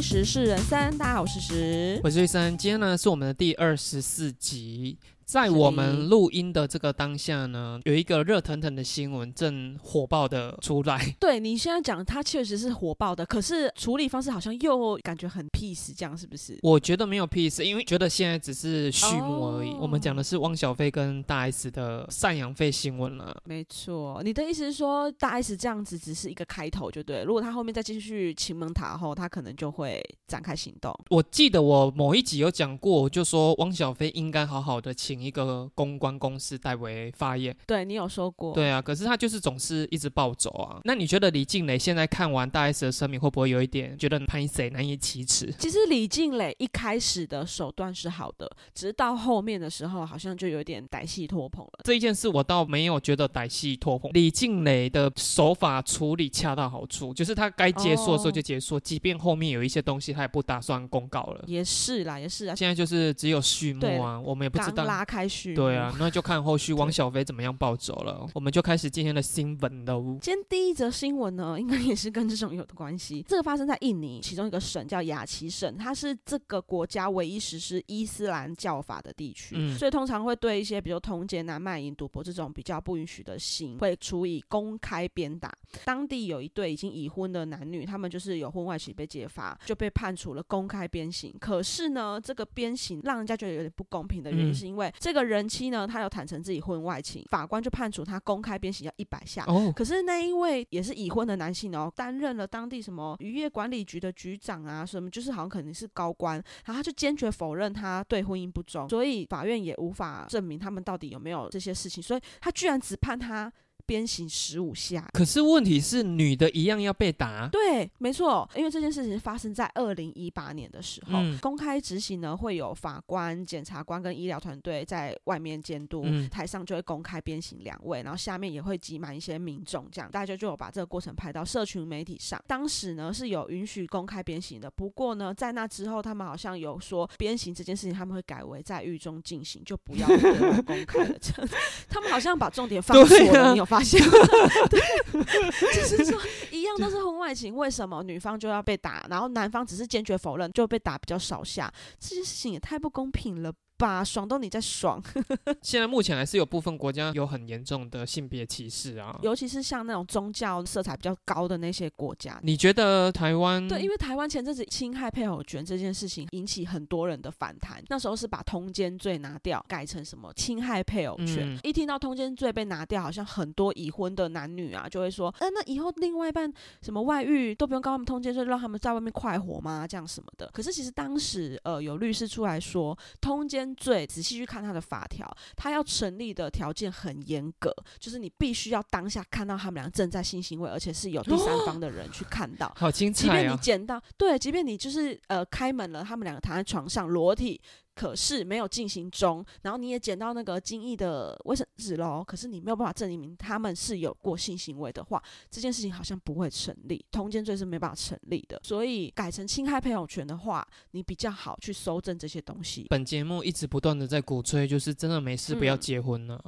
听《时事人生》，大家好，我是时。我是瑞生，今天呢是我们的第二十四集。在我们录音的这个当下呢，有一个热腾腾的新闻正火爆的出来。对你现在讲，它确实是火爆的，可是处理方式好像又感觉很 peace，这样是不是？我觉得没有 peace，因为觉得现在只是序幕而已。哦我们讲的是汪小菲跟大 S 的赡养费新闻了。没错，你的意思是说，大 S 这样子只是一个开头，就对了。如果他后面再继续秦门塔后，他可能就会展开行动。我记得我某一集有讲过，我就说汪小菲应该好好的请一个公关公司代为发言。对你有说过，对啊，可是他就是总是一直暴走啊。那你觉得李静蕾现在看完大 S 的声明，会不会有一点觉得拍谁难以启齿？其实李静蕾一开始的手段是好的，只是到后面的时候，好像就有点歹戏拖棚了。这一件事我倒没有觉得歹戏拖棚，李静蕾的手法处理恰到好处，就是他该结束的时候就结束，即便后面有一些东西他也不打算公告了。也是啦，也是啊，现在就是只有序幕啊，我们也不知道。开序幕对啊，那就看后续汪小菲怎么样暴走了。我们就开始今天的新闻喽。今天第一则新闻呢，应该也是跟这种有的关系。这个发生在印尼，其中一个省叫雅琪省，它是这个国家唯一实施伊斯兰教法的地区，嗯所以通常会对一些比如通奸啊、卖淫、赌博这种比较不允许的行，会处以公开鞭打。当地有一对已经已婚的男女，他们就是有婚外情被揭发，就被判处了公开鞭刑。可是呢，这个鞭刑让人家觉得有点不公平的原因，嗯是因为这个人妻呢，她有坦诚自己婚外情，法官就判处她公开鞭刑要一百下。哦，可是那一位也是已婚的男性哦，担任了当地什么渔业管理局的局长啊，什么就是好像肯定是高官，然后他就坚决否认他对婚姻不忠，所以法院也无法证明他们到底有没有这些事情，所以他居然只判他鞭刑十五下。可是问题是女的一样要被打。对，没错，因为这件事情发生在二零一八年的时候，嗯公开执行呢会有法官、检察官跟医疗团队在外面监督，嗯台上就会公开鞭刑两位，然后下面也会挤满一些民众，这样大家就有把这个过程拍到社群媒体上。当时呢是有允许公开鞭刑的，不过呢在那之后，他们好像有说鞭刑这件事情他们会改为在狱中进行，就不要对外公开了。这样，他们好像把重点放错了，你有发现吗？对，就是说一样都是婚外情，为什么女方就要被打，然后男方只是坚决否认，就被打比较少下？这件事情也太不公平了吧！爽到你在爽，现在目前还是有部分国家有很严重的性别歧视啊。尤其是像那种宗教色彩比较高的那些国家。你觉得台湾对，因为台湾前阵子侵害配偶权这件事情引起很多人的反弹，那时候是把通奸罪拿掉，改成什么侵害配偶权。嗯一听到通奸罪被拿掉，好像很多已婚的男女啊就会说，呃，那以后另外一半什么外遇都不用告他们通奸罪，让他们在外面快活吗？这样什么的。可是其实当时呃有律师出来说，通奸罪仔细去看他的法条，他要成立的条件很严格，就是你必须要当下看到他们俩正在性行为，而且是有第三方的人去看到。好精即便你！捡到，对，即便你就是呃开门了，他们两个躺在床上裸体，可是没有进行中，然后你也捡到那个精液的卫生纸喽，可是你没有办法证明他们是有过性行为的话，这件事情好像不会成立，通奸罪是没办法成立的，所以改成侵害配偶权的话，你比较好去搜证这些东西。本节目一直不断的在鼓吹，就是真的没事不要嗯结婚 了。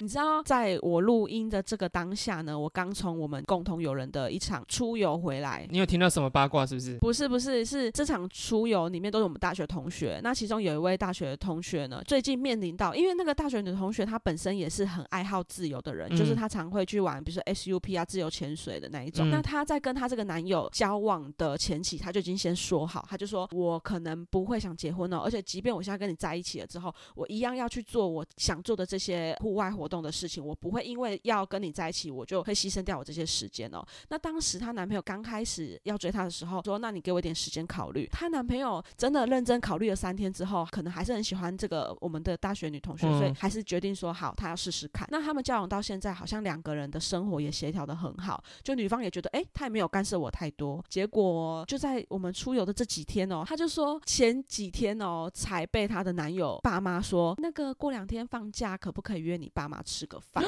你知道，在我录音的这个当下呢，我刚从我们共同友人的一场出游回来，你有听到什么八卦是不是？不是不是，是这场出游里面都是我们大学同学。那其中有一位大学同学呢，最近面临到，因为那个大学女同学她本身也是很爱好自由的人，嗯就是她常会去玩，比如说 SUP 啊、自由潜水的那一种。嗯那她在跟她这个男友交往的前期，她就已经先说好，她就说我可能不会想结婚哦，而且即便我现在跟你在一起了之后，我一样要去做我想做的这些户外活动的事情，我不会因为要跟你在一起，我就会牺牲掉我这些时间哦。那当时她男朋友刚开始要追她的时候，说：“那你给我一点时间考虑。”她男朋友真的认真考虑了三天之后，可能还是很喜欢这个我们的大学女同学，嗯所以还是决定说好，她要试试看。那他们交往到现在，好像两个人的生活也协调的很好，就女方也觉得，哎，她也没有干涉我太多。结果就在我们出游的这几天哦，她就说前几天哦，才被她的男友爸妈说，那个过两天放假，可不可以约你爸妈吃个饭？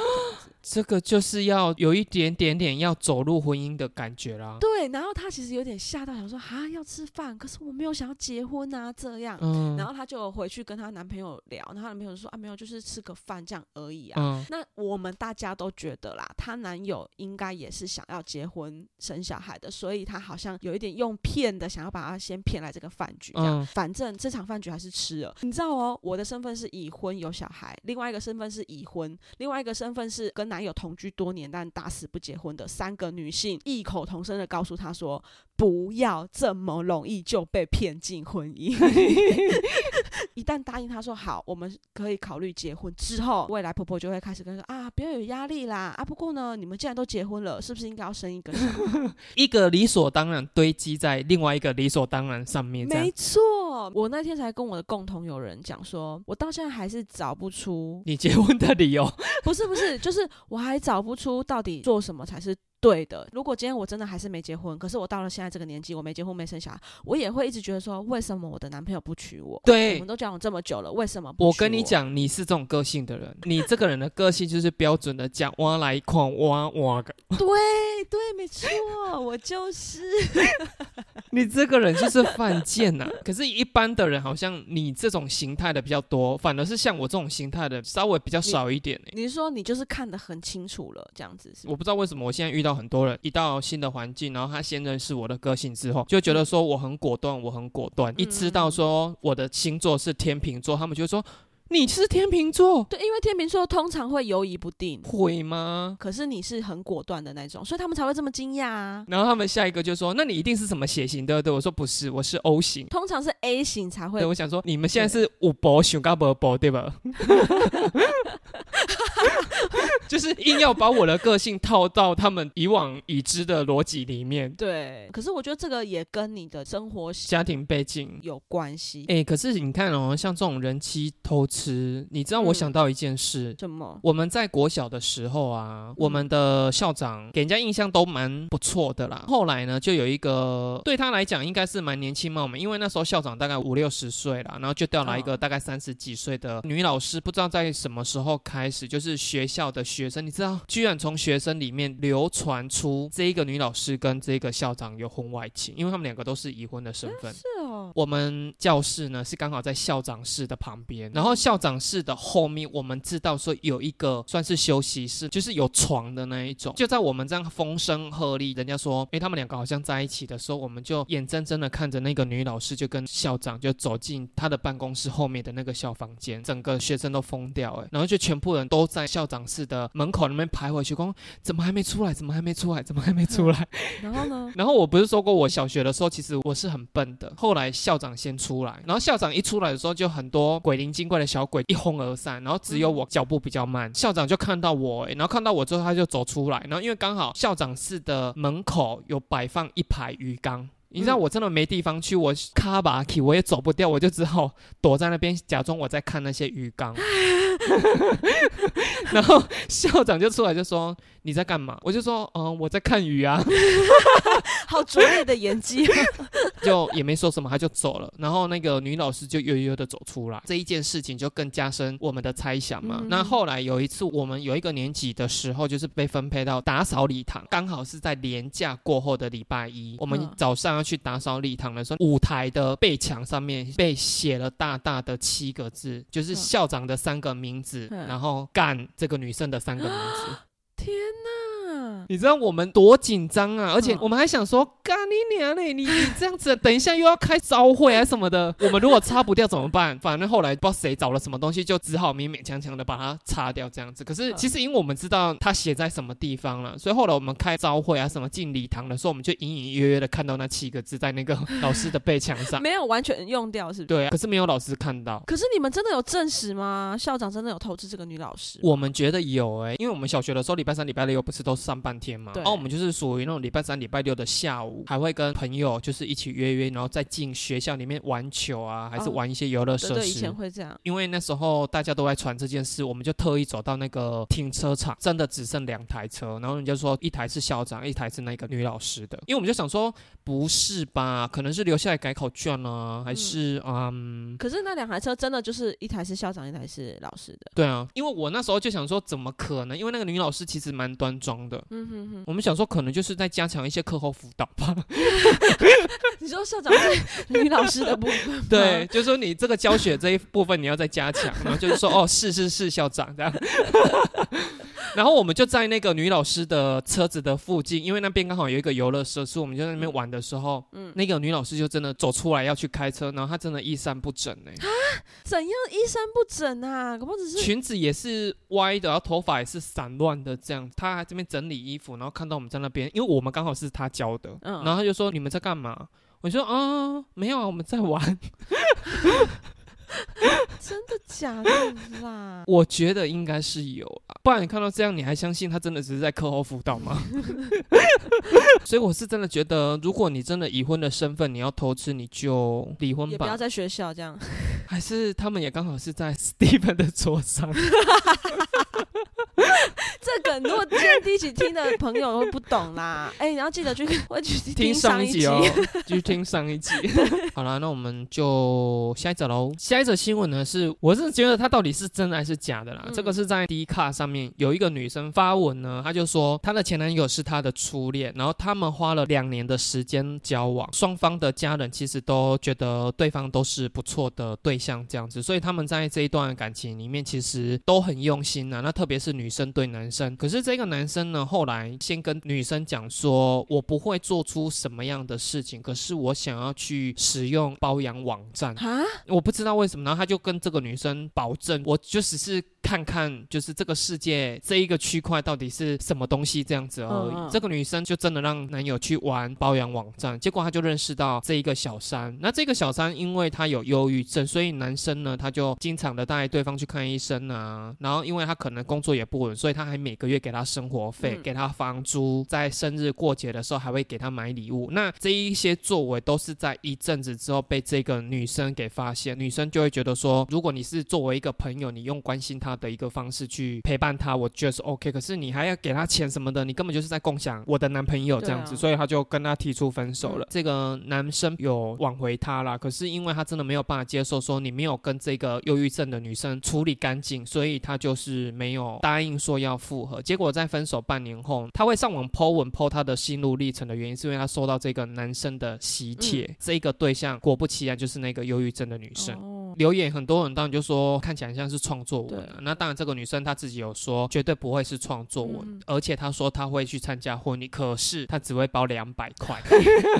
这个就是要有一点点点要走入婚姻的感觉啦。对，然后她其实有点吓到，想说啊，要吃饭，可是我没有想要结婚啊，这样。嗯，嗯然后她就回去跟她男朋友聊，然后她男朋友说啊没有，就是吃个饭这样而已啊。嗯那我们大家都觉得啦，她男友应该也是想要结婚生小孩的，所以她好像有一点用骗的，想要把她先骗来这个饭局这样。嗯反正这场饭局还是吃了，你知道哦，我的身份是已婚有小孩，另外一个身份是已婚，另外一个身份是跟男友同居多年但打死不结婚的三个女性异口同声的告诉他说，不要这么容易就被骗进婚姻。一旦答应他说好，我们可以考虑结婚之后，未来婆婆就会开始跟他说啊，不要有压力啦啊。不过呢，你们既然都结婚了，是不是应该要生一个？一个理所当然堆积在另外一个理所当然上面，没错，我那天才跟我的共同友人讲说，我到现在还是找不出，你结婚的理由，不是不是，就是我还找不出到底做什么才是对的。如果今天我真的还是没结婚，可是我到了现在这个年纪，我没结婚没生小孩，我也会一直觉得说，为什么我的男朋友不娶我？对我们。都交往这么久了，为什么不我娶跟你讲，你是这种个性的人，你这个人的个性就是标准的讲挖来狂挖挖个，对对，没错，我就是。你这个人就是犯贱呐、可是，一般的人好像你这种形态的比较多，反而是像我这种形态的稍微比较少一点、欸、你是说你就是看得很清楚了，这样子是吗？我不知道为什么我现在遇到很多人，一到新的环境，然后他先认识我的个性之后，就觉得说我很果断，我很果断。一知道说我的星座是天秤座，他们就说你是天秤座，对，因为天秤座通常会犹疑不定，会吗？可是你是很果断的那种，所以他们才会这么惊讶啊。然后他们下一个就说：“那你一定是什么血型对不对？”我说：“不是，我是 O 型。通常是 A 型才”会对，我想说你们现在是五波熊高波波对吧？就是硬要把我的个性套到他们以往已知的逻辑里面，对，可是我觉得这个也跟你的生活家庭背景。有关系。哎、可是你看哦，像这种人妻偷吃，你知道我嗯想到一件事。什么？我们在国小的时候啊，我们的校长给人家印象都蛮不错的啦。后来呢，就有一个对他来讲应该是蛮年轻貌美，因为那时候校长大概五六十岁了，然后就调来一个哦大概三十几岁的女老师，不知道在什么时候开始，就是学校的学生，你知道，居然从学生里面流传出这一个女老师跟这个校长有婚外情，因为他们两个都是已婚的身份。是我们教室呢是刚好在校长室的旁边，然后校长室的后面，我们知道说有一个算是休息室，就是有床的那一种。就在我们这样风声鹤唳，人家说，诶，他们两个好像在一起的时候，我们就眼睁睁的看着那个女老师就跟校长就走进他的办公室后面的那个小房间，整个学生都疯掉，诶，然后就全部人都在校长室的门口那边徘徊，去光怎么还没出来？怎么还没出来？怎么还没出来？然后呢？然后我不是说过，我小学的时候其实我是很笨的。后来校长先出来，然后校长一出来的时候，就很多鬼灵精怪的小鬼一哄而散，然后只有我脚步比较慢。校长就看到我，欸然后看到我之后，他就走出来，然后因为刚好校长室的门口有摆放一排鱼缸。你知道嗯我真的没地方去，我卡巴起我也走不掉，我就只好躲在那边，假装我在看那些鱼缸。然后校长就出来就说：“你在干嘛？”我就说：“嗯，我在看鱼啊。”好拙劣的演技。就也没说什么，他就走了。然后那个女老师就悠悠的走出来，这一件事情就更加深我们的猜想嘛。嗯那后来有一次，我们有一个年级的时候，就是被分配到打扫礼堂，刚好是在年假过后的礼拜一，我们嗯早上要去打扫礼堂的时候，舞台的背墙上面被写了大大的七个字，就是嗯校长的三个名字，嗯然后干这个女生的三个名字。天哪！你知道我们多紧张啊！而且嗯我们还想说，干你娘嘞！你你这样子，等一下又要开招会啊什么的，我们如果擦不掉怎么办？反正后来不知道谁找了什么东西，就只好勉勉强强的把它擦掉这样子。可是嗯其实因为我们知道它写在什么地方了，所以后来我们开招会啊什么进礼堂的时候，我们就隐隐约约的看到那七个字在那个 老师的背墙上。没有完全用掉，是不是？对啊，可是没有老师看到。可是你们真的有证实吗？校长真的有投资这个女老师？我们觉得有哎、因为我们小学的时候，礼拜三、礼拜六不是都上半天嘛，对然后我们就是属于那种礼拜三、礼拜六的下午，还会跟朋友就是一起约约，然后再进学校里面玩球啊，还是哦玩一些游乐设对对，以施。前会这样。因为那时候大家都在传这件事，我们就特意走到那个停车场，真的只剩两台车，然后人家说一台是校长，一台是那个女老师的，因为我们就想说不是吧，可能是留下来改考卷啊，还是嗯可是那两台车真的就是一台是校长，一台是老师的。对啊，因为我那时候就想说，怎么可能？因为那个女老师其实蛮端庄的，了。嗯哼哼，我们想说，可能就是在加强一些课后辅导吧。你说校长对女老师的部分，对，就是说你这个教学这一部分你要再加强，然后就是说，哦，是是是，校长这样。然后我们就在那个女老师的车子的附近，因为那边刚好有一个游乐设施，我们就在那边玩的时候，嗯那个女老师就真的走出来要去开车，然后她真的衣衫不整呢、怎样衣衫不整啊？可不只是裙子也是歪的，然后头发也是散乱的，这样。她还这边整理衣服，然后看到我们在那边，因为我们刚好是她教的，嗯然后她就说你们在干嘛？我说啊，没有啊，我们在玩。真的假的啦？我觉得应该是有啊，不然你看到这样，你还相信他真的只是在课后辅导吗？所以我是真的觉得，如果你真的已婚的身份，你要偷吃，你就离婚吧。也不要在学校这样。还是他们也刚好是在 Steven 的桌上。这个如果今天第一集听的朋友会不懂啦，哎、你要记得去我去听上一集哦，继续听上一集。好了，那我们就下一则喽。下一则新闻呢是，我是觉得它到底是真的还是假的啦。嗯这个是在 D 卡上面有一个女生发文呢，她就说她的前男友是她的初恋，然后他们花了两年的时间交往，双方的家人其实都觉得对方都是不错的对象这样子，所以他们在这一段感情里面其实都很用心呐、那特别是女生对男生，可是这个男生呢，后来先跟女生讲说，我不会做出什么样的事情，可是我想要去使用包养网站，啊，我不知道为什么，然后他就跟这个女生保证，我就只是看看，就是这个世界这一个区块到底是什么东西这样子而已。嗯嗯这个女生就真的让男友去玩包养网站，结果他就认识到这一个小三。那这个小三因为他有忧郁症，所以男生呢他就经常的带对方去看医生啊，然后因为他可能工作也不稳，所以他还每个月给他生活费，嗯给他房租，在生日过节的时候还会给他买礼物。那这一些作为都是在一阵子之后被这个女生给发现，女生就会觉得说，如果你是作为一个朋友，你用关心他的一个方式去陪伴他，我觉得是 OK。可是你还要给他钱什么的，你根本就是在共享我的男朋友这样子，啊所以他就跟他提出分手了。嗯这个男生有挽回他啦，可是因为他真的没有办法接受说你没有跟这个忧郁症的女生处理干净，所以他就是没有答应说要复合。结果在分手半年后，他会上网 po 文 po 他的心路历程的原因，是因为他收到这个男生的喜帖，这一个对象果不其然就是那个忧郁症的女生。哦，留言很多人当然就说看起来像是创作文啊，那当然这个女生她自己有说绝对不会是创作文，嗯而且她说她会去参加婚礼，可是她只会包两百块。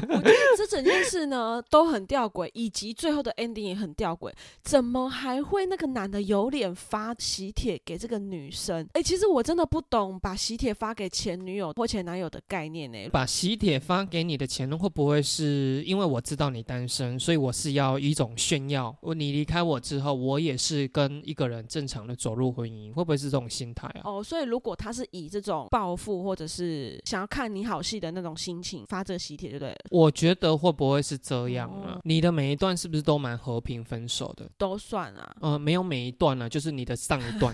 我觉得这整件事呢都很吊诡，以及最后的 ending 也很吊诡。怎么还会那个男的有脸发喜帖给这个女生？哎、其实我真的不懂把喜帖发给前女友或前男友的概念呢、把喜帖发给你的前任，会不会是因为我知道你单身，所以我是要一种炫耀？我你离开我之后，我也是跟一个人正常的走入婚姻，会不会是这种心态啊？哦，所以如果他是以这种报复或者是想要看你好戏的那种心情发这个喜帖，就对，我觉得会不会是这样啊哦？你的每一段是不是都蛮和平分手的？都算啊。呃，没有每一段啊、就是你的上一段。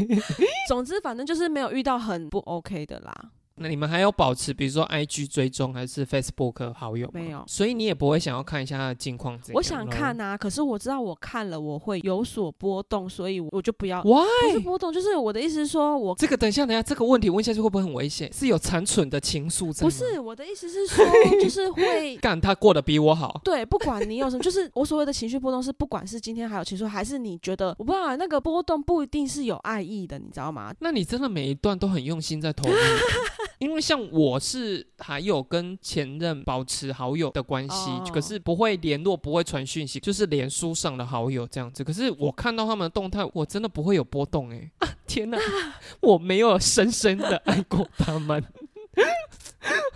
总之，反正就是没有遇到很不 OK 的啦。那你们还有保持，比如说 IG 追踪还是 Facebook 好友没有所以你也不会想要看一下他的近况？我想看。啊，可是我知道我看了我会有所波动，所以我就不要。Why？不是波动，就是我的意思是说，我这个等一下，等一下，这个问题问下去会不会很危险？是有残存的情愫在？不是我的意思是说，就是会。干他过得比我好。对，不管你有什么，就是我所谓的情绪波动，是不管是今天还有情绪，还是你觉得我不知道啊那个波动不一定是有爱意的，你知道吗？那你真的每一段都很用心在投入，因为像我是还有跟前任保持好友的关系，哦可是不会联络，不会传讯息，就是连书上的好友这样子。可是我看到他们的动态，我真的不会有波动哎、啊 天哪，我没有深深的爱过他们。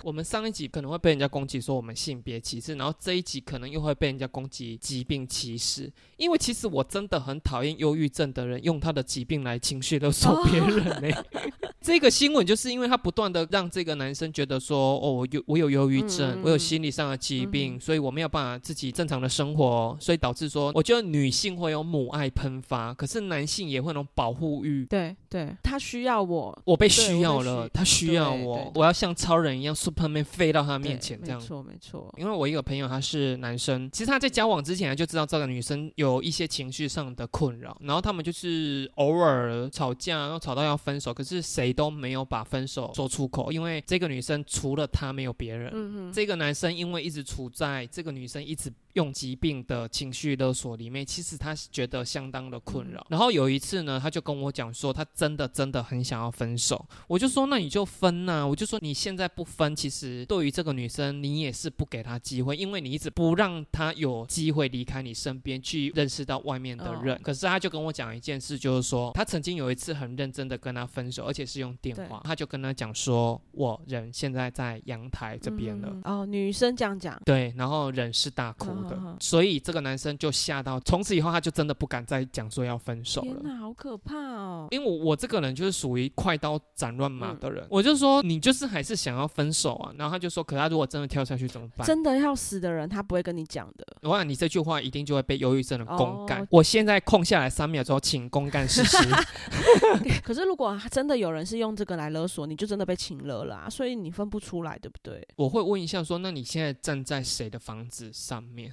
我们上一集可能会被人家攻击说我们性别歧视，然后这一集可能又会被人家攻击疾病歧视，因为其实我真的很讨厌忧郁症的人用他的疾病来情绪勒索别人。呢、这个新闻就是因为他不断的让这个男生觉得说，哦，我有我有忧郁症，我有心理上的疾病，嗯。所以我没有办法自己正常的生活，所以导致说，我觉得女性会有母爱喷发，可是男性也会有那种保护欲。对对，他需要我，我被需要了他需要我，我要像超人一样，Superman 飞到他面前这样没。错没错。因为我一个朋友他是男生，其实他在交往之前就知道这个女生有一些情绪上的困扰，然后他们就是偶尔吵架，然后吵到要分手，可是谁都没有把分手说出口，因为这个女生除了他没有别人。嗯嗯，这个男生因为一直处在这个女生一直用疾病的情绪勒索里面，其实他觉得相当的困扰。然后有一次呢，他就跟我讲说，他真的真的很想要分手。我就说那你就分呐、我就说你现在不分，其实对于这个女生，你也是不给她机会，因为你一直不让她有机会离开你身边，去认识到外面的人。哦可是他就跟我讲一件事，就是说他曾经有一次很认真的跟她分手，而且是用电话，他就跟她讲说，我人现在在阳台这边了。嗯。哦，女生这样讲，对，然后人是大哭的，嗯嗯嗯所以这个男生就吓到，从此以后他就真的不敢再讲说要分手了。天哪，好可怕哦！因为我我这个人就是属于快刀斩乱麻嗯的人，我就说你就是还是想要分手啊，然后他就说，可他如果真的跳下去怎么办？真的要死的人，他不会跟你讲的。我想你这句话一定就会被忧郁症的公干。哦我现在空下来三秒钟，请公干实施。可是如果真的有人是用这个来勒索，你就真的被请勒了、啊，所以你分不出来，对不对？我会问一下说，那你现在站在谁的房子上面？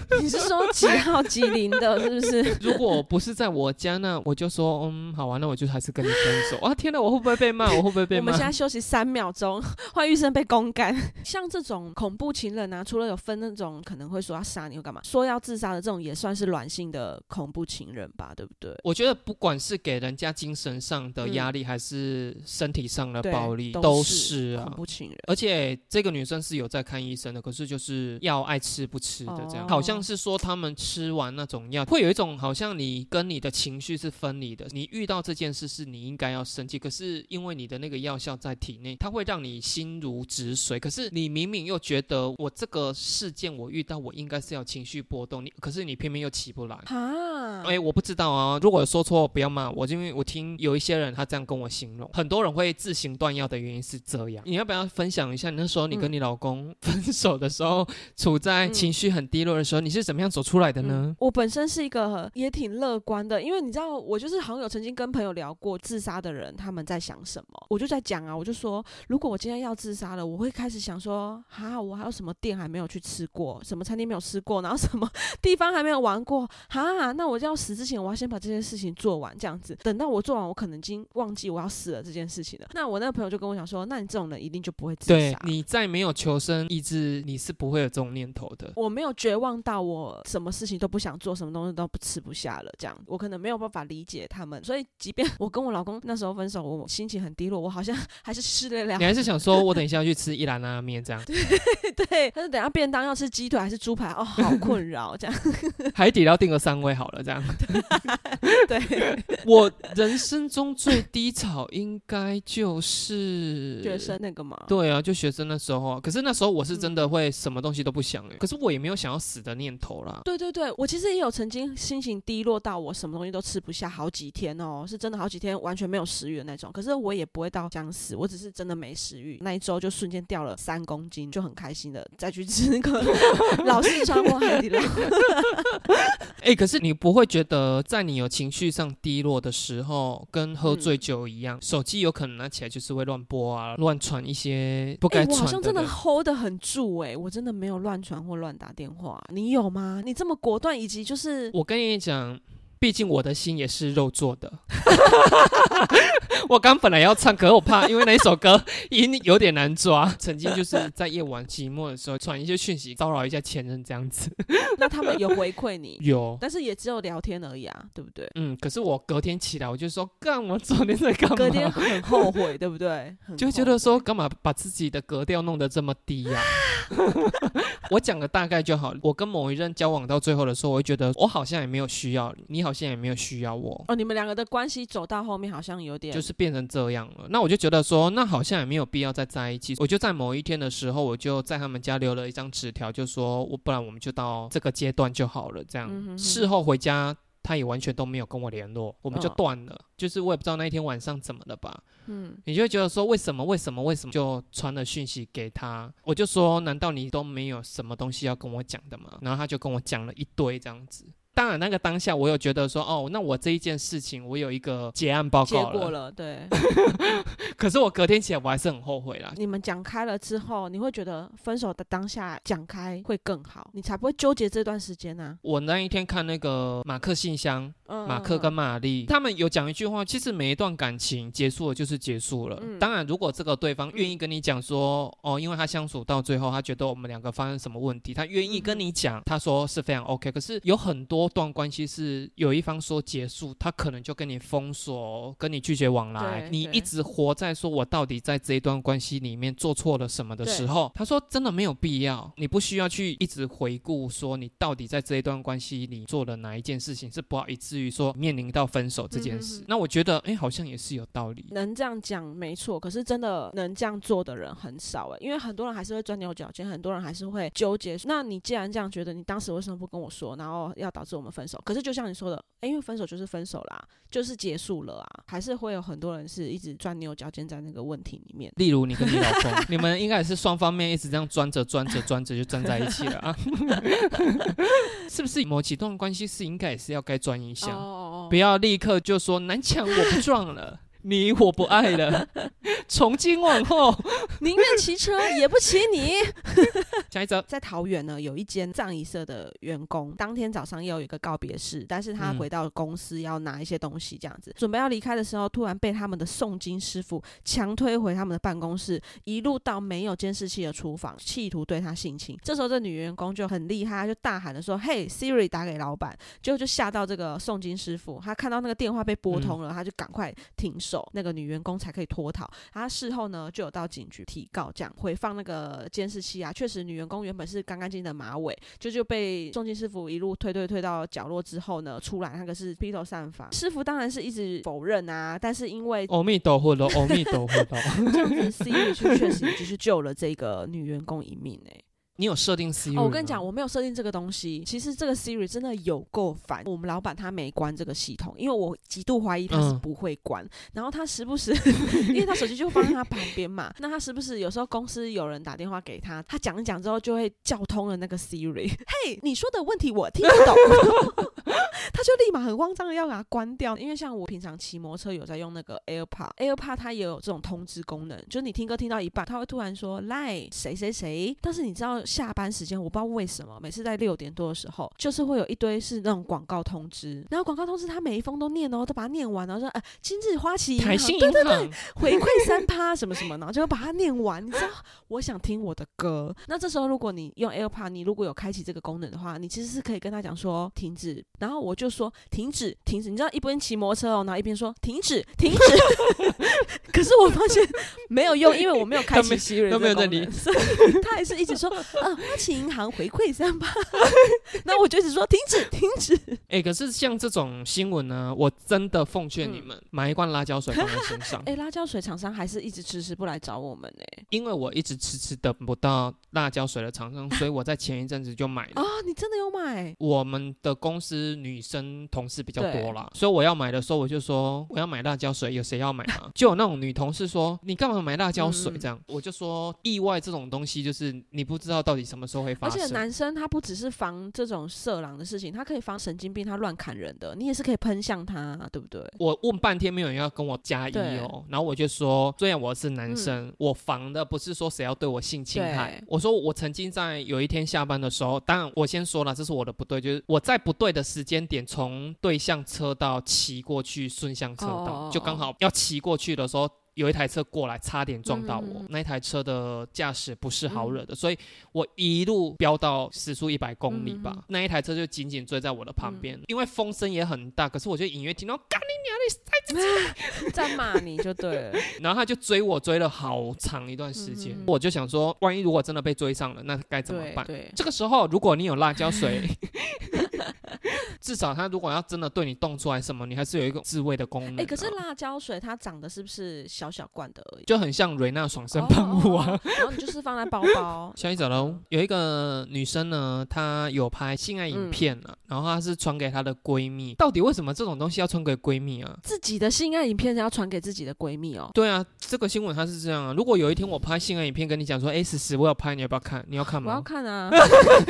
你是说几号吉林的，是不是？如果不是在我家，那我就说，嗯，好啊，那我就还是跟你分手。啊，天哪，我会不会被骂？我会不会被骂我们现？在休息三秒钟，换医生被公干。像这种恐怖情人啊，除了有分那种可能会说要杀你或干嘛，说要自杀的这种，也算是软性的恐怖情人吧，对不对？我觉得不管是给人家精神上的压力，还是身体上的暴力，都都是是啊恐。怖情人。而且这个女生是有在看医生的，可是就是药爱吃不吃的这样，哦好像是说他们吃完那种药，会有一种好像你跟你的情绪是分离的。你遇到这件事是你应该要生气，可是因为你的那个药效在体内，它会让你心如止水。可是你明明又觉得我这个事件我遇到，我应该是要情绪波动，你可是你偏偏又起不来。啊，哎、我不知道啊，如果说错不要骂我，因为我听有一些人他这样跟我形容，很多人会自行断药的原因是这样。你要不要分享一下，你那时候你跟你老公分手的时候，处在嗯情绪很低落的时候，你是怎么样走出来的呢嗯？我本身是一个也挺乐观的，因为你知道，我就是好像有曾经跟朋友聊过自杀的人他们在想什么，我就在讲啊，我就说，如果我今天要自杀了，我会开始想说，哈，我还有什么店还没有去吃过，什么餐厅没有吃过，然后什么地方还没有玩过，哈，那我就要死之前，我要先把这件事情做完，这样子，等到我做完，我可能已经忘记我要死了这件事情了。那我那个朋友就跟我讲说，那你这种人一定就不会自杀。对你再没有求生意志，你是不会有这种念头的。我没有绝望到我什么事情都不想做，什么东西都不吃不下了，这样我可能没有办法理解他们。所以，即便我跟我老公那时候分手，我心情很低落，我好像 还是吃得了你。还是想说，我等一下要去吃一兰拉面这样，对，但是等一下便当要吃鸡腿还是猪排，哦，好 困扰，这样。海底捞订个三位好了这样。对，我人生中最低潮应该就是学生那个嘛。对啊，就学生的时候啊，可是那时候我是真的嗯会什么东西都不想哎、可是我也没有想要死的念头啦。对对对，我其实也有曾经心情低落到我什么东西都吃不下好几天哦，是真的好几天完全没有食欲的那种。可是我也不会到将死，我只是真的没食欲，那一周就瞬间掉了三公斤，就很开心的再去吃那个 老四川或海底捞。哎、可是你不会觉得在你有情绪上低落的时候，跟喝醉酒一样，手机有可能拿起来就是会乱播啊，乱传一些不该好像真的 hold 得很住哎、我真的没有乱传或乱打电话，你有吗？你这么果断，以及就是我跟你讲，毕竟我的心也是肉做的。我刚本来要唱，可是我怕，因为那一首歌音有点难抓。曾经就是在夜晚寂寞的时候传一些讯息，骚扰一下前任这样子。那他们有回馈你，有，但是也只有聊天而已啊，对不对？嗯，可是我隔天起来，我就说，干，我昨天在干嘛？隔天很后悔，对不对？就觉得说，干嘛把自己的格调弄得这么低呀、我讲个大概就好。我跟某一任交往到最后的时候，我会觉得我好像也没有需要你，你好像也没有需要我。哦，你们两个的关系走到后面好像有点就是变成这样了，那我就觉得说，那好像也没有必要再在一起。我就在某一天的时候，我就在他们家留了一张纸条，就说我不然我们就到这个阶段就好了。这样、嗯哼哼事后回家，他也完全都没有跟我联络，我们就哦断了。就是我也不知道那一天晚上怎么了吧。嗯，你就会觉得说，为什么为什么为什么就传了讯息给他？我就说，难道你都没有什么东西要跟我讲的吗？然后他就跟我讲了一堆这样子。当然那个当下我有觉得说，哦，那我这一件事情我有一个结案报结告果了，对。可是我隔天起来我还是很后悔啦。你们讲开了之后，你会觉得分手的当下讲开会更好，你才不会纠结这段时间呢、我那一天看那个马克信箱，嗯，马克跟嗯玛丽，他们有讲一句话，其实每一段感情结束了就是结束了。嗯当然，如果这个对方愿意跟你讲说，哦，因为他相处到最后，他觉得我们两个发生什么问题，他愿意跟你讲，他说是非常 OK。可是有很多段关系是有一方说结束，他可能就跟你封锁，跟你拒绝往来你一直活在说我到底在这一段关系里面做错了什么的时候，他说真的没有必要，你不需要去一直回顾说你到底在这一段关系里做了哪一件事情是不好，以至于说面临到分手这件事。那我觉得，哎，好像也是有道理。能这样讲没错，可是真的能这样做的人很少哎，因为很多人还是会钻牛角尖，很多人还是会纠结。那你既然这样觉得，你当时为什么不跟我说，然后要导致我们分手？可是就像你说的，诶，因为分手就是分手啦，就是结束了啊，还是会有很多人是一直钻牛角尖在那个问题里面。例如你跟你老公，你们应该也是双方面一直这样钻着钻着钻着就钻在一起了啊？是不是某几段关系是应该也是要该钻一下？哦不要立刻就说南墙我不撞了，你我不爱了，从今往后，宁愿骑车 也不骑你。下一则。在桃园呢，有一间葬仪社的员工，当天早上又有一个告别式，但是他嗯回到公司要拿一些东西，这样子，准备要离开的时候，突然被他们的诵经师傅强推回他们的办公室，一路到没有监视器的厨房，企图对他性侵。这时候，这女员工就很厉害，她就大喊的说：“嘿，Siri，打给老板。”结果就吓到这个诵经师傅，他看到那个电话被拨通了，他就赶快停手，那个女员工才可以脱逃。她事后呢，就有到警局提告，这样回放那个监视器啊，确实女员工原本是干干净净的马尾，就就被重金师傅一路推推推到角落之后呢，出来那个是披头散发，师傅当然是一直否认啊，但是因为阿弥陀佛喽，阿弥陀佛喽。这样子 Siri 去确实就是救了这个女员工一命哎、你有设定 Siri 哦，我跟你讲，我没有设定这个东西。其实这个 Siri 真的有够烦。我们老板他没关这个系统，因为我极度怀疑他是嗯不会关。然后他时不时，因为他手机就放在他旁边嘛，那他时不时有时候公司有人打电话给他，他讲一讲之后就会叫通了那个 Siri。嘿，你说的问题我听不懂。他就立马很慌张的要把它关掉，因为像我平常骑摩托车有在用那个 AirPod，AirPod 它也有这种通知功能，就是你听歌听到一半，它会突然说来谁谁谁，但是你知道下班时间，我不知道为什么，每次在六点多的时候，就是会有一堆是那种广告通知，然后广告通知他每一封都念哦，都把它念完，然后说呃今日花旗银行对银行，回馈三趴什么什么，然后就把它念完。你知道，我想听我的歌。那这时候，如果你用 AirPod，你如果有开启这个功能的话，你其实是可以跟他讲说停止，然后我就说停止，停止。你知道一边骑摩托车哦，然后一边说停止，停止。可是我发现没有用，因为我没有开启 Siri 都没有在理这个功能，所以他还是一直说啊，花旗银行回馈三八。那我就一直说停止，停止。哎、可是像这种新闻呢，我真的奉劝你嗯们、买一罐辣椒水放在身上，哎，辣椒水厂商还是一直迟迟不来找我们呢、因为我一直迟迟等不到辣椒水的厂商，所以我在前一阵子就买了。啊，你真的有买？我们的公司女生同事比较多啦，所以我要买的时候我就说我要买辣椒水，有谁要买吗？就有那种女同事说你干嘛买辣椒水嗯这样，我就说意外这种东西就是你不知道到底什么时候会发生而且。男生他不只是防这种色狼的事情，他可以防神经病，他乱砍人的，你也是可以喷向他，对不对？我问半天没有人要跟我加一哦，然后我就说，虽然我是男嗯生，我防的不是说谁要对我性侵害，我说我曾经在有一天下班的时候，当然我先说了，这是我的不对，就是我在不对的时间点从对向车道骑过去顺向车道，哦就刚好要骑过去的时候。有一台车过来，差点撞到我。那一台车的驾驶不是好惹的，所以我一路飙到时速一百公里吧。那一台车就紧紧追在我的旁边，因为风声也很大，可是我就隐约听到干你娘的在骂你就对了。然后他就追我，追了好长一段时间。我就想说，万一如果真的被追上了，那该怎么办？对对，这个时候，如果你有辣椒水，至少他如果要真的对你动出来什么，你还是有一个自卫的功能、啊。哎、可是辣椒水它长得是不是小小罐的而已？就很像瑞娜爽身喷雾啊。哦哦哦然后你就是放在包包。下一则喽，有一个女生呢，她有拍性爱影片嗯啊，然后她是传给她的闺蜜。到底为什么这种东西要传给闺蜜啊？自己的性爱影片要传给自己的闺蜜哦。对啊，这个新闻它是这样啊。如果有一天我拍性爱影片跟你讲说，哎，十十我要拍，你要不要看？你要看吗我要？看啊，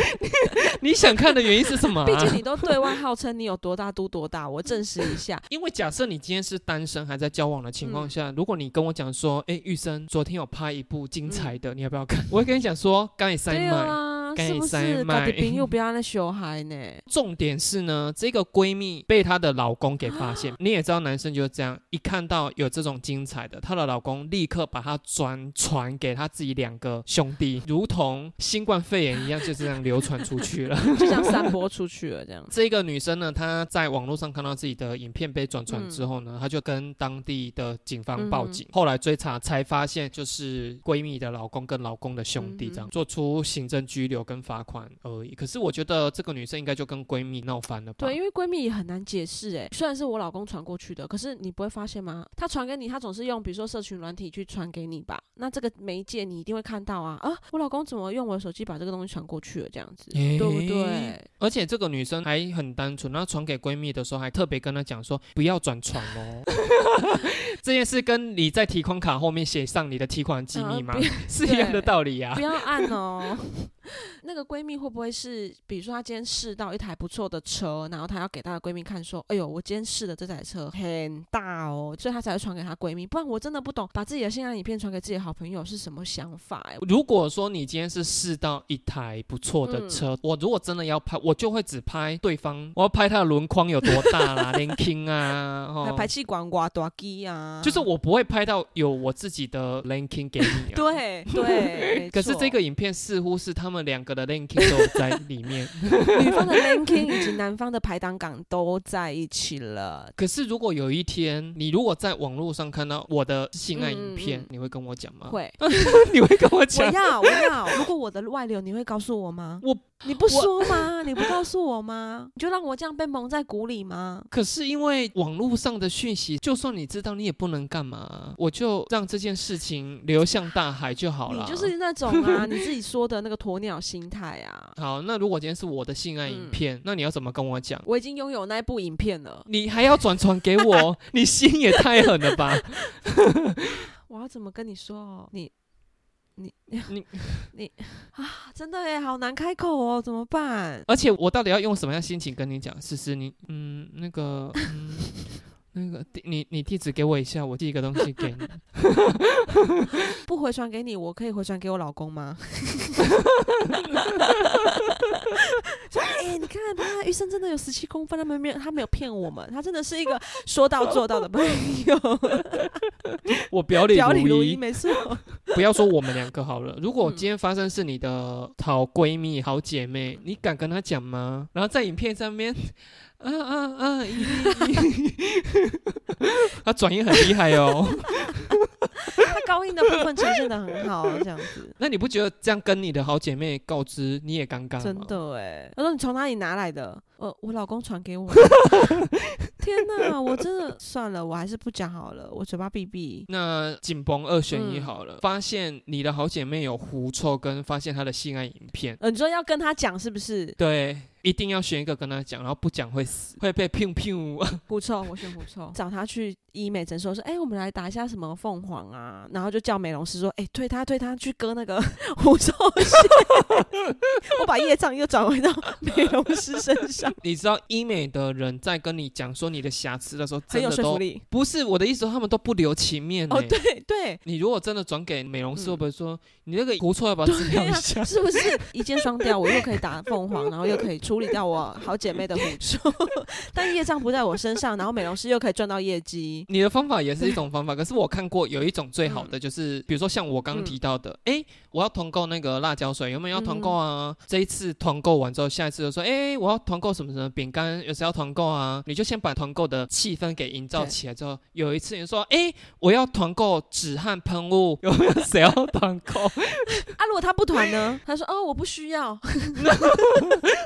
你想看的原因是什么、啊？毕竟你都对外号号称你有多大嘟多大，我证实一下。因为假设你今天是单身还在交往的情况下，如果你跟我讲说，哎，玉生昨天有拍一部精彩的，你要不要看？我会跟你讲说，刚也塞麦。是不是？家的朋友不要那小孩呢？重点是呢，这个闺蜜被她的老公给发现。你也知道，男生就是这样，一看到有这种精彩的，她的老公立刻把她转传给她自己两个兄弟，如同新冠肺炎一样，就这样流传出去了，就像散播出去了这样。这个女生呢，她在网络上看到自己的影片被转传之后呢，她就跟当地的警方报警。后来追查才发现，就是闺蜜的老公跟老公的兄弟这样做出行政拘留。跟罚款而已，可是我觉得这个女生应该就跟闺蜜闹翻了吧？对，因为闺蜜也很难解释哎。虽然是我老公传过去的，可是你不会发现吗？他传给你，他总是用比如说社群软体去传给你吧？那这个媒介你一定会看到啊啊！我老公怎么用我的手机把这个东西传过去了？这样子对不对？而且这个女生还很单纯，她传给闺蜜的时候还特别跟她讲说不要转传哦。这件事跟你在提款卡后面写上你的提款机密吗？是一样的道理啊！不要按哦。那个闺蜜会不会是，比如说她今天试到一台不错的车，然后她要给她的闺蜜看，说：“哎呦，我今天试的这台车很大哦。”所以她才会传给她闺蜜。不然我真的不懂，把自己的性爱影片传给自己的好朋友是什么想法？哎，如果说你今天是试到一台不错的车，我如果真的要拍，我就会只拍对方，我要拍他的轮框有多大啦，l i n k i n g 啊，排气管刮多机啊，就是我不会拍到有我自己的 linking 给你。对对，可是这个影片似乎是他们两个的 linking 都在里面，女方的 linking 以及男方的排档岗都在一起了。可是如果有一天你如果在网络上看到我的性爱影片，你会跟我讲吗？会，你会跟我讲？我要，我要。如果我的外流，你会告诉我吗？我。你不说吗？你不告诉我吗？你就让我这样被蒙在鼓里吗？可是因为网络上的讯息，就算你知道，你也不能干嘛。我就让这件事情流向大海就好了。你就是那种啊，你自己说的那个鸵鸟心态啊。好，那如果今天是我的性爱影片，那你要怎么跟我讲？我已经拥有那部影片了，你还要转传给我？你心也太狠了吧！我要怎么跟你说？你。你你 你啊，真的哎，好难开口哦，怎么办？而且我到底要用什么样心情跟你讲？思思，你嗯，那个嗯，那个地，你你地址给我一下，我寄一个东西给你。不回传给你，我可以回传给我老公吗？哎，你看他，医生真的有十七公分，他没有，他没有骗我们，他真的是一个说到做到的朋友。我表里表里如一，没错。不要说我们两个好了，如果今天发生是你的好闺蜜、好姐妹，你敢跟她讲吗？然后在影片上面，嗯嗯嗯！他 转音很厉害哦。他高音的部分呈现的很好，这样子。那你不觉得这样跟你的好姐妹告知你也尴尬真的哎，他说你从哪里拿来的？呃，我老公传给我。天哪，我真的算了，我还是不讲好了，我嘴巴闭闭。那紧绷二选一好了，发现你的好姐妹有狐臭，跟发现她的性爱影片。呃，你说要跟她讲是不是？对。一定要选一个跟他讲，然后不讲会死，会被拼拼。狐臭，我选狐臭。找她去医美诊所说，哎，我们来打一下什么凤凰啊，然后就叫美容师说，哎，推她推她去割那个 狐臭线。我把业障又转回到美容师身上。你知道医美的人在跟你讲说你的瑕疵的时候，很有说服力。不是我的意思，他们都不留情面。哦，对对。你如果真的转给美容师，会不会说你那个狐臭要不要治疗一下？是不是一箭双雕？我又可以打凤凰，然后又可以处理掉我。好姐妹的付出，但业障不在我身上，然后美容师又可以赚到业绩。你的方法也是一种方法，可是我看过有一种最好的，就是比如说像我刚提到的，哎，我要团购那个辣椒水，有没有要团购啊？这一次团购完之后，下一次就说，哎，我要团购什么什么饼干，有谁要团购啊？你就先把团购的气氛给营造起来之后，有一次你说，哎，我要团购止汗喷雾，有没有谁要团购？啊，如果他不团呢？他说，哦，我不需要，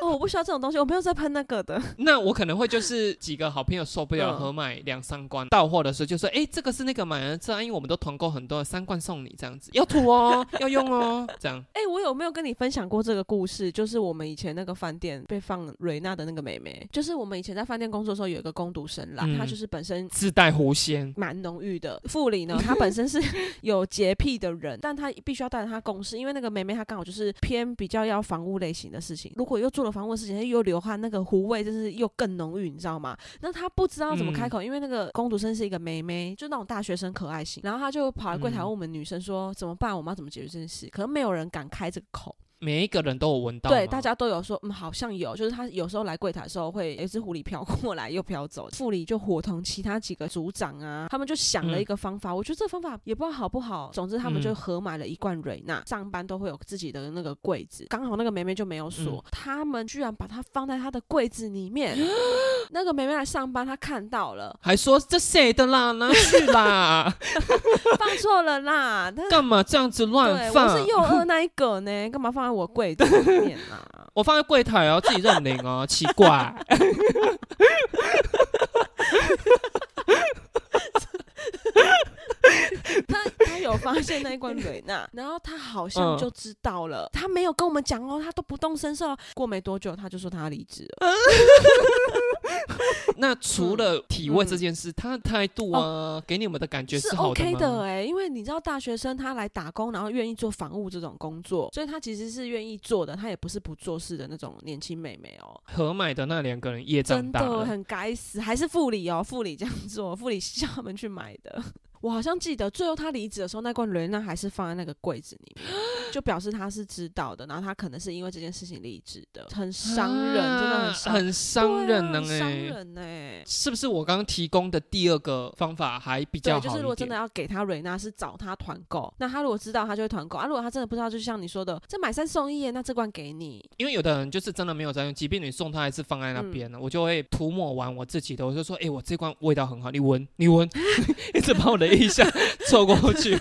哦，我不需要这种东西，我没有在。喷那个的，那我可能会就是几个好朋友受不了，合买两三罐，到货的时候就说，哎，这个是那个买了这，因为我们都团购很多，三罐送你这样子，要涂哦，要用哦，这样。哎，我有没有跟你分享过这个故事？就是我们以前那个饭店被放瑞娜的的那个妹妹，就是我们以前在饭店工作的时候有一个工读生啦，嗯她就是本身自带狐仙，蛮浓郁的。副理呢，她本身是 有洁癖的人，但她必须要带着她共事，因为那个妹妹她刚好就是偏比较要房屋类型的事情，如果又做了房屋的事情，又流汗，那个狐味就是又更浓郁，你知道吗？那她不知道怎么开口，因为那个工读生是一个妹妹，就那种大学生可爱型，然后她就跑来柜台问我们女生说、怎么办，我们要怎么解决这件事？可能没有人敢开这个口。每一个人都有闻到，对，大。家都有说，嗯，好像有，就是他有时候来柜台的时候，会有一只狐狸飘过来又飘走。副理就伙同其他几个组长啊，他们就想了一个方法，我觉得这个方法也不知道好不好。总之，他们就嗯合买了一罐瑞娜，上班都会有自己的那个柜子，刚好那个梅梅就没有锁，嗯他们居然把它放在她的柜子里面。那个梅梅来上班，她看到了，还说这谁的啦，拿去啦，放错了啦。但干嘛这样子，乱放？我是又饿那一个呢，干嘛放在我柜子里面啊？我放在柜台哦，自己认领哦，奇怪。他他有发现那一罐蕊娜，然后他好像嗯就知道了，他没有跟我们讲哦，他都不动声色哦。过没多久，他就说他要离职了。那除了体味这件事，他的态度啊，给你们的感觉是 OK？的哎、因为你知道大学生他来打工，然后愿意做房务这种工作，所以他其实是愿意做的，他也不是不做事的那种年轻妹妹哦。合买的那两个人业障大了，真的很该死，还是副理哦，副理这样做，副理叫他们去买的。我好像记得最后他离职的时候，那罐雷娜还是放在那个柜子里面，就表示他是知道的，然后他可能是因为这件事情离职的，很伤人，真的啊很伤很伤人呢、伤哎、人哎、是不是我刚刚提供的第二个方法还比较，好？就是如果真的要给他瑞娜，是找他团购。那他如果知道，他就会团购啊。如果他真的不知道，就像你说的，这买三送一耶，那这罐给你。因为有的人就是真的没有在用，即便你送他还是放在那边嗯呢，我就会涂抹完我自己的，我就说，哎、我这罐味道很好，你闻，你闻，一直把我的一下 凑过去，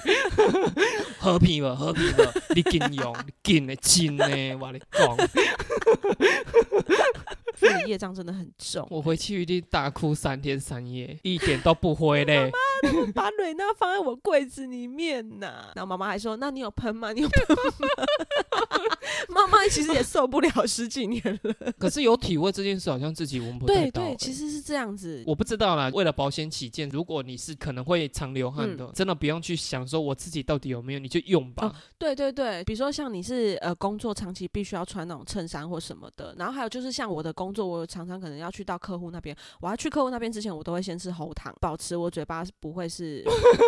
和平了，和平了，你紧用，你紧的紧的，我跟你讲，副理业障真的很重。我回去一定大哭三天三夜，一点都不灰嘞。把瑞娜放在我柜子里面呐、然后妈妈还说：“那你有喷吗？你有喷吗？” 妈妈其实也受不了十几年了。可是有体味这件事，好像自己闻不太到、对对，欸其实是这样子。我不知道啦，为了保险起见，如果你是可能会常流汗嗯的，真的不用去想说我自己到底有没有，你就用吧。哦对对对，比如说像你是呃工作长期必须要穿那种衬衫或什么的，然后还有就是像我的工作，我常常可能要去到客户那边，我要去客户那边之前，我都会先吃喉糖，保持我嘴巴不会是。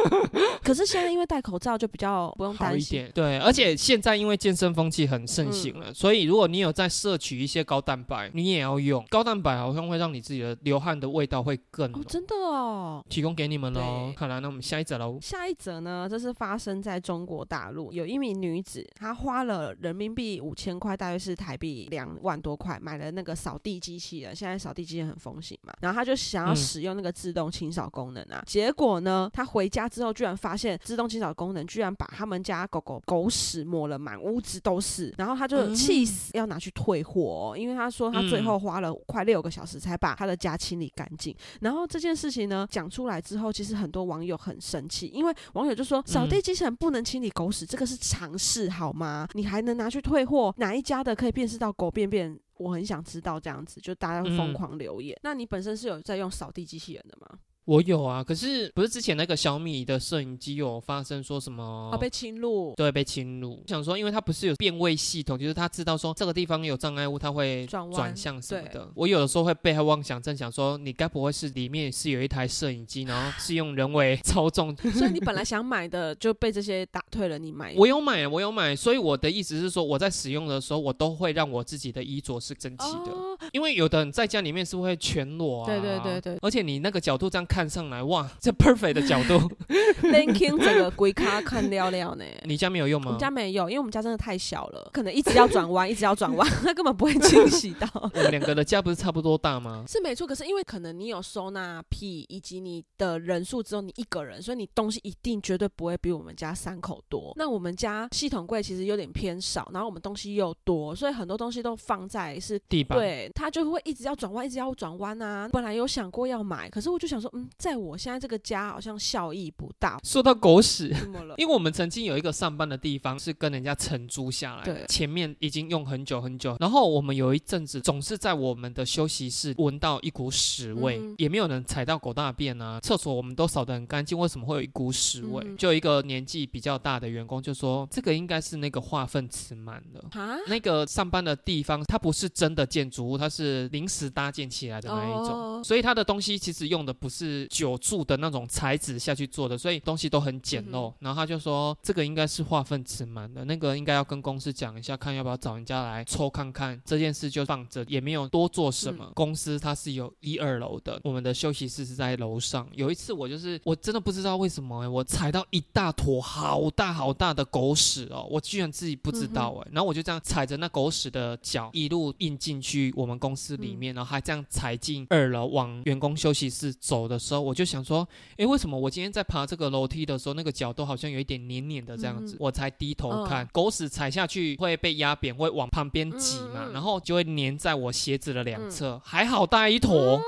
可是现在因为戴口罩就比较不用担心。对，而且现在因为健身风气很盛行嗯了，所以如果你有在摄取一些高蛋白，你也要用高蛋白，好像会让你自己的流汗的味道会更浓。哦，真的哦。提供给你们喽对。好了，那我们下一则喽。下一则呢，这是发生在中国大陆，有一名女子，她花了人民币五千块，大约是台币两万多块，买了那个扫地机器人。现在扫地机器人很风行嘛，然后他就想要嗯使用那个自动清扫功能啊。结果呢，他回家之后，居然发现自动清扫功能居然把他们家狗狗狗屎抹了满屋子都是，然后他就气死，要拿去退货、哦，因为他说他最后花了快六个小时才把他的家清理干净。然后这件事情呢讲出来之后，其实很多网友很生气，因为网友就说扫地机器人不能清理狗屎，这个是常识好吗？你还能拿去退货？哪一家的可以辨识到狗便便？我很想知道这样子，就大家会疯嗯狂留言。那你本身是有在用扫地机器人的吗？我有啊，可是不是之前那个小米的摄影机有发生说什么？哦，被侵入。对，被侵入。想说，因为它不是有变位系统，就是它知道说这个地方有障碍物，它会转向什么的。我有的时候会被害妄想症，想说你该不会是里面是有一台摄影机，然后是用人为 操纵？所以你本来想买的就被这些打退了，你买我有买，我有买，所以我的意思是说，我在使用的时候，我都会让我自己的衣着是整齐的。哦，因为有的人在家里面是会全裸啊，对对对对而且你那个角度这样看上来，哇，这 perfect 的角度，Linking 整个龟咖看料料呢。你家没有用吗我们？家没有，因为我们家真的太小了，可能一直要转弯，一直要转弯，它根本不会清洗到。我们两个的家不是差不多大吗？是没错，可是因为可能你有收纳癖，以及你的人数只有你一个人，所以你东西一定绝对不会比我们家三口多。那我们家系统柜其实有点偏少，然后我们东西又多，所以很多东西都放在是地板。对，它就会一直要转弯，一直要转弯啊。本来有想过要买，可是我就想说，嗯，嗯，在我现在这个家好像效益不大。说到狗屎，怎么了？因为我们曾经有一个上班的地方是跟人家承租下来的，对前面已经用很久很久，然后我们有一阵子总是在我们的休息室闻到一股屎味，嗯也没有人踩到狗大便啊，厕所我们都扫得很干净，为什么会有一股屎味？嗯就一个年纪比较大的员工就说，这个应该是那个化粪池满了。啊？那个上班的地方，它不是真的建筑物，它是临时搭建起来的那一种，哦所以它的东西其实用的不是久住的那种材质下去做的，所以东西都很简陋。嗯然后他就说，这个应该是化粪池满的，那个应该要跟公司讲一下，看要不要找人家来抽看看。这件事就放着，也没有多做什么。嗯公司它是有一二楼的，我们的休息室是在楼上。有一次我就是我真的不知道为什么、欸，我踩到一大坨好大好大的狗屎哦，我居然自己不知道哎、然后我就这样踩着那狗屎的脚一路印进去我们公司里面，然后还这样踩进二楼往员工休息室走的时候，我就想说，诶，为什么我今天在爬这个楼梯的时候，那个脚都好像有一点黏黏的这样子？嗯我才低头看，狗屎踩下去会被压扁，会往旁边挤嘛，然后就会粘在我鞋子的两侧，还好大一坨。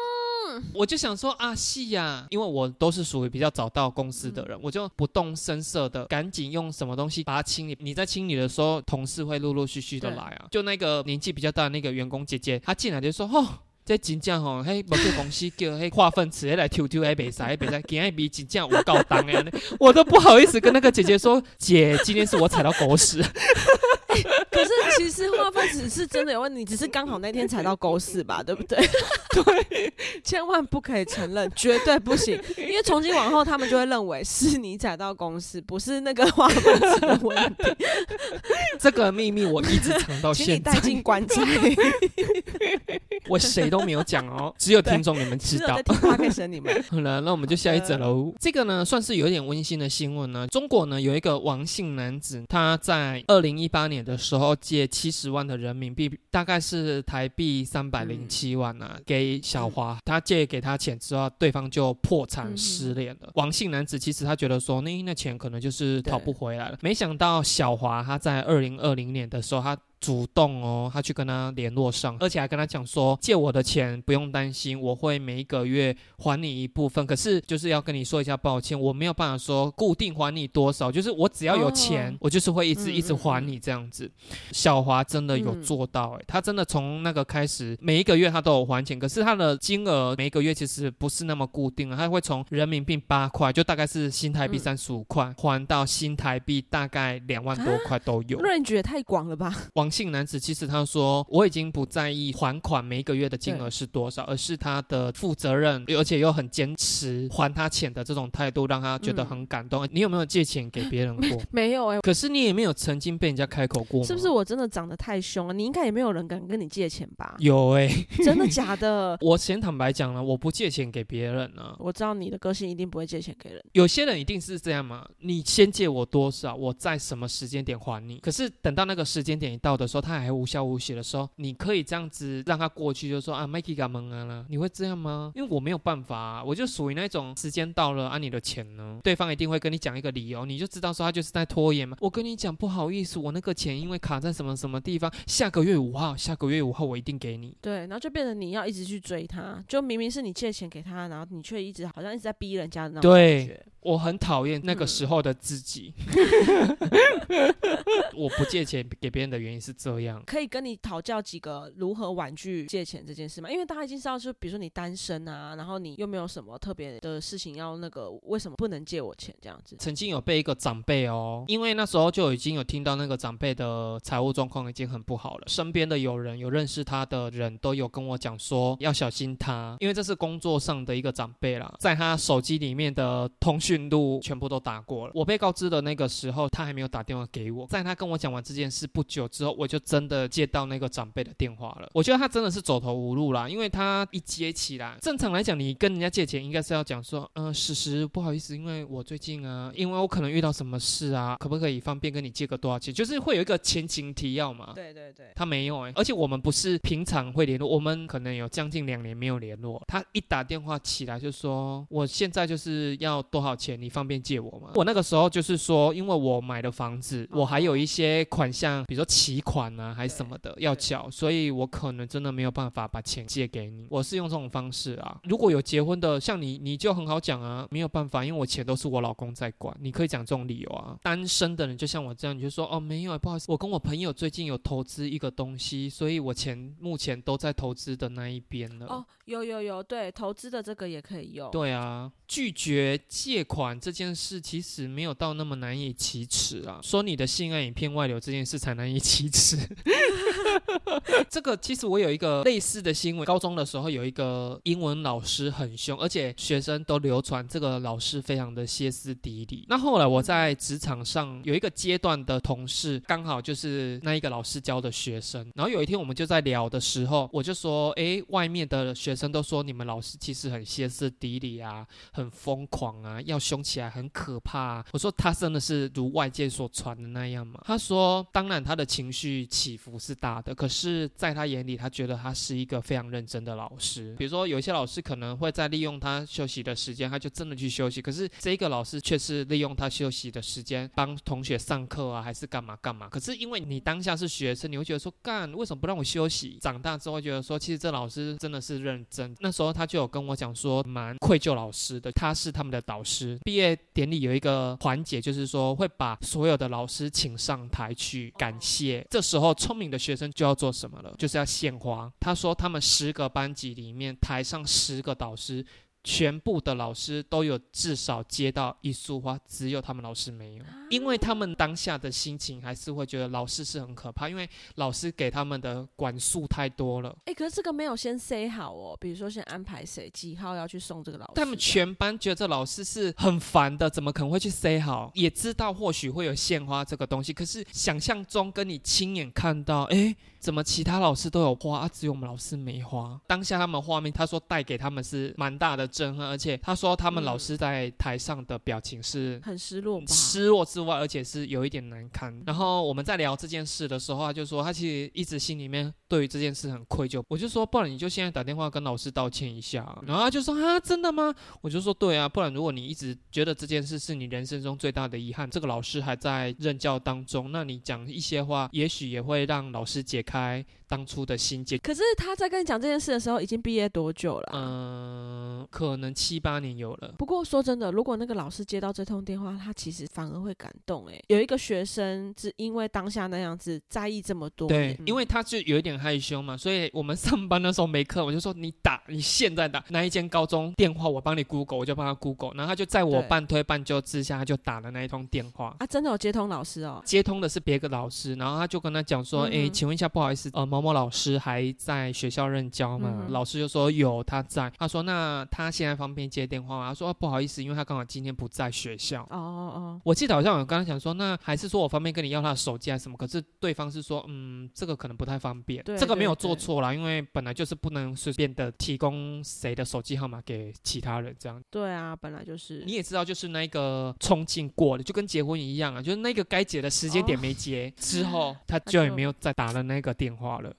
我就想说啊，是呀，因为我都是属于比较早到公司的人，我就不动声色的赶紧用什么东西把它清理。你在清理的时候，同事会陆陆续续的来啊。就那个年纪比较大的那个员工姐姐，她进来就说：“哦。”这真正吼，嘿，某个公司叫嘿化粪池，迄来抽抽还袂使，还袂使，今日比真正有够重的，我都不好意思跟那个姐姐说，姐，今天是我踩到狗屎。可是其实化粪池是真的有问题，只是刚好那天踩到狗屎吧，对不对？对，千万不可以承认，绝对不行，因为从今往后他们就会认为是你踩到公司，不是那个化粪池的问题，这个秘密我一直藏到现在请你带，进棺材。我谁都没有讲哦，只有听众你们知道 你们，好了，那我们就下一则喽。这个呢，算是有一点温馨的新闻呢。中国呢有一个王姓男子，他在二零一八年的时候借七十万的人民币，大概是台币三百零七万啊，给小华。他借给他钱之后，对方就破产失联了。王姓男子其实他觉得说，那那钱可能就是讨不回来了。没想到小华他在二零二零年的时候，他主动哦，他去跟他联络上，而且还跟他讲说，借我的钱不用担心，我会每一个月还你一部分。可是就是要跟你说一下抱歉，我没有办法说固定还你多少，就是我只要有钱，哦我就是会一直嗯一直还你这样子。小华真的有嗯做到、欸，他真的从那个开始，每一个月他都有还钱，可是他的金额每一个月其实不是那么固定的，他会从人民币八块，就大概是新台币嗯三十五块，还到新台币大概两万多块都有。range 也太广了吧？王姓男子其实他说，我已经不在意还款每一个月的金额是多少，而是他的负责任，而且又很坚持还他钱的这种态度，让他觉得很感动。你有没有借钱给别人过？没有哎、可是你也没有曾经被人家开口过吗？是不是我真的长得太凶了？你应该也没有人敢跟你借钱吧？有哎、真的假的？我先坦白讲了，我不借钱给别人啊。我知道你的个性一定不会借钱给人。有些人一定是这样嘛，你先借我多少，我在什么时间点还你。可是等到那个时间点一到的时候，他还无消无息的时候，你可以这样子让他过去，就说啊，Mikey 干蒙啊啦，你会这样吗？因为我没有办法、啊，我就属于那种时间到了，啊，你的钱呢？对方一定会跟你讲一个理由，你就知道说他就是在拖延嘛。我跟你讲，不好意思，我那个钱因为卡在什么什么地方，下个月五号，下个月五号我一定给你。对，然后就变成你要一直去追他，就明明是你借钱给他，然后你却一直好像一直在逼人家的那种对感觉。我很讨厌那个嗯时候的自己。我不借钱给别人的原因是这样。可以跟你讨教几个如何婉拒借钱这件事吗？因为大家已经知道，就比如说你单身啊，然后你又没有什么特别的事情要那个，为什么不能借我钱这样子？曾经有被一个长辈哦，因为那时候就已经有听到那个长辈的财务状况已经很不好了，身边的有人有认识他的人都有跟我讲说要小心他，因为这是工作上的一个长辈啦，在他手机里面的通讯录全部都打过了。我被告知的那个时候，他还没有打电话给我，在他跟我讲完这件事不久之后，我就真的接到那个长辈的电话了。我觉得他真的是走投无路啦，因为他一接起来，正常来讲，你跟人家借钱应该是要讲说，嗯、史实不好意思，因为我最近啊，因为我可能遇到什么事啊，可不可以方便跟你借个多少钱？就是会有一个前情提要嘛。对对对，他没有哎、而且我们不是平常会联络，我们可能有将近两年没有联络。他一打电话起来就说：“我现在就是要多少钱，你方便借我吗？”我那个时候就是说，因为我买了房子，我还有一些款项，比如说期款啊，还是什么的要缴，所以我可能真的没有办法把钱借给你。我是用这种方式啊。如果有结婚的，像你，你就很好讲啊，没有办法，因为我钱都是我老公在管，你可以讲这种理由啊。单身的人就像我这样，你就说哦，没有，不好意思，我跟我朋友最近有投资一个东西，所以我钱目前都在投资的那一边了。哦，有有有，对，投资的这个也可以用。对啊，拒绝借款这件事其实没有到那么难以启齿啊。说你的性爱影片外流这件事才难以启齿。这个其实我有一个类似的新闻，高中的时候有一个英文老师很凶，而且学生都流传这个老师非常的歇斯底里。那后来我在职场上有一个阶段的同事，刚好就是那一个老师教的学生。然后有一天我们就在聊的时候，我就说：“哎，外面的学生都说你们老师其实很歇斯底里啊，很疯狂啊，要凶起来很可怕。”我说：“他真的是如外界所传的那样吗？”他说：“当然，他的情绪起伏是大的，可是在他眼里，他觉得他是一个非常认真的老师。比如说，有一些老师可能会在利用他休息的时间，他就真的去休息。可是这个老师却是利用他休息的时间帮同学上课啊，还是干嘛干嘛？可是因为你当下是学生，你会觉得说，干为什么不让我休息？长大之后觉得说，其实这老师真的是认真。那时候他就有跟我讲说，蛮愧疚老师的，他是他们的导师。毕业典礼有一个环节，就是说会把所有的老师请上台去感谢。这时候聪明的学生就要做什么了？就是要献花。他说他们十个班级里面，台上十个导师。全部的老师都有至少接到一束花，只有他们老师没有，因为他们当下的心情还是会觉得老师是很可怕，因为老师给他们的管束太多了。哎，可是这个没有先 say 好哦，比如说先安排谁几号要去送这个老师，他们全班觉得这老师是很烦的，怎么可能会去 say 好？也知道或许会有献花这个东西，可是想象中跟你亲眼看到，哎。怎么其他老师都有花，啊，只有我们老师没花？当下他们画面，他说带给他们是蛮大的震撼，而且他说他们老师在台上的表情是很失落，失落之外，而且是有一点难堪。然后我们在聊这件事的时候，他就说他其实一直心里面对于这件事很愧疚。我就说不然你就现在打电话跟老师道歉一下。然后他就说啊真的吗？我就说对啊，不然如果你一直觉得这件事是你人生中最大的遗憾，这个老师还在任教当中，那你讲一些话，也许也会让老师解。开当初的心结，可是他在跟你讲这件事的时候，已经毕业多久了？嗯，可能七八年有了。不过说真的，如果那个老师接到这通电话，他其实反而会感动。哎，有一个学生是因为当下那样子在意这么多，对，因为他就有一点害羞嘛，所以我们 上班的时候没课，我就说你打，你现在打那一间高中电话，我帮你 Google，我就帮他 Google，然后他就在我半推半就之下，他就打了那一通电话。啊，真的有接通老师哦？接通的是别个老师，然后他就跟他讲说，哎，请问一下，不好意思，呃，某某老师还在学校任教吗？老师就说有他在。他说那他现在方便接电话吗？他说不好意思，因为他刚好今天不在学校。哦哦哦，我记得好像我刚刚想说，那还是说我方便跟你要他的手机还是什么？可是对方是说，嗯，这个可能不太方便。这个没有做错啦，因为本来就是不能随便的提供谁的手机号码给其他人这样。对啊，本来就是。你也知道，就是那个冲劲过了，就跟结婚一样啊，就是那个该结的时间点没结，之后 他就也没有再打了那个电话了。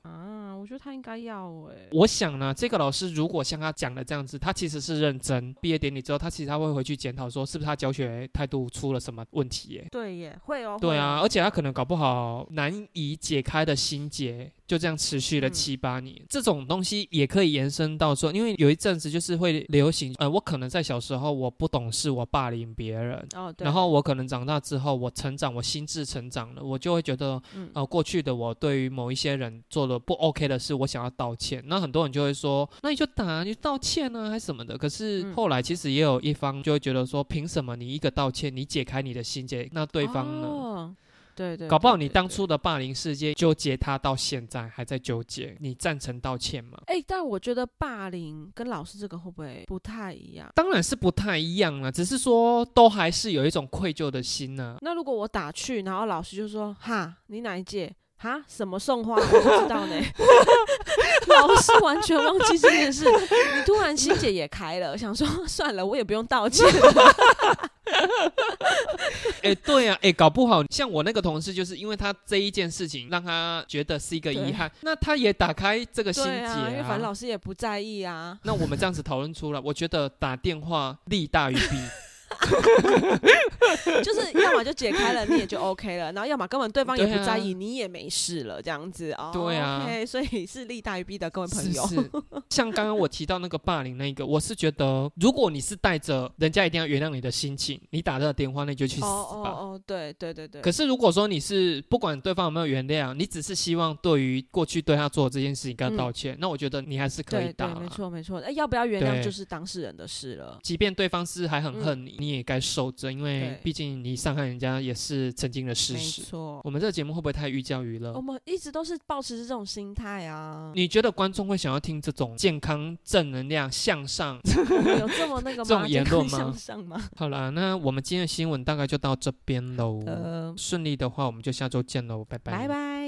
觉得他应该要哎。我想呢，这个老师如果像他讲的这样子，他其实是认真。毕业典礼之后，他其实他会回去检讨，说是不是他教学态度出了什么问题？耶？对耶，会哦。对啊，而且他可能搞不好难以解开的心结。就这样持续了七八年，这种东西也可以延伸到说，因为有一阵子就是会流行，呃，我可能在小时候我不懂事，我霸凌别人，然后我可能长大之后我成长，我心智成长了，我就会觉得，呃，过去的我对于某一些人做了不 OK 的事，我想要道歉，那很多人就会说，那你就打，你道歉呢，还是什么的？可是后来其实也有一方就会觉得说，凭什么你一个道歉，你解开你的心结，那对方呢？对对，搞不好你当初的霸凌事件纠结他到现在还在纠结，你赞成道歉吗？哎，但我觉得霸凌跟老师这个会不会不太一样？当然是不太一样了，只是说都还是有一种愧疚的心呢。那如果我打去，然后老师就说：“哈，你哪一届？哈，什么送花？我不知道呢。”老师完全忘记这件事，你突然心结也开了，想说算了，我也不用道歉。哎，对啊，哎，搞不好像我那个同事，就是因为他这一件事情让他觉得是一个遗憾，那他也打开这个心结啊。因为反正老师也不在意啊。那我们这样子讨论出来，我觉得打电话利大于弊。就是要么就解开了，你也就 OK 了，然后要么根本对方也不在意，你也没事了，这样子哦。对啊 OK，所以是利大于弊的，各位朋友。是 是，像刚刚我提到那个霸凌那个，我是觉得，如果你是带着人家一定要原谅你的心情，你打这个电话，那你就去死哦哦对对对对。可是如果说你是不管对方有没有原谅，你只是希望对于过去对他做的这件事情跟他道歉，那我觉得你还是可以对对，打啊。没错没错。哎，要不要原谅就是当事人的事了。即便对方是还很恨你，你也该受着，因为毕竟你伤害人家也是曾经的事没实。错，我们这个节目会不会太寓教于乐我？们一直都是保持着这种心态啊。你觉得观众会想要听这种健康、正能量、向上？有这么那个吗 这种？言论吗向上吗？好了，那我们今天的新闻大概就到这边喽。呃，顺利的话，我们就下周见喽，拜拜拜拜。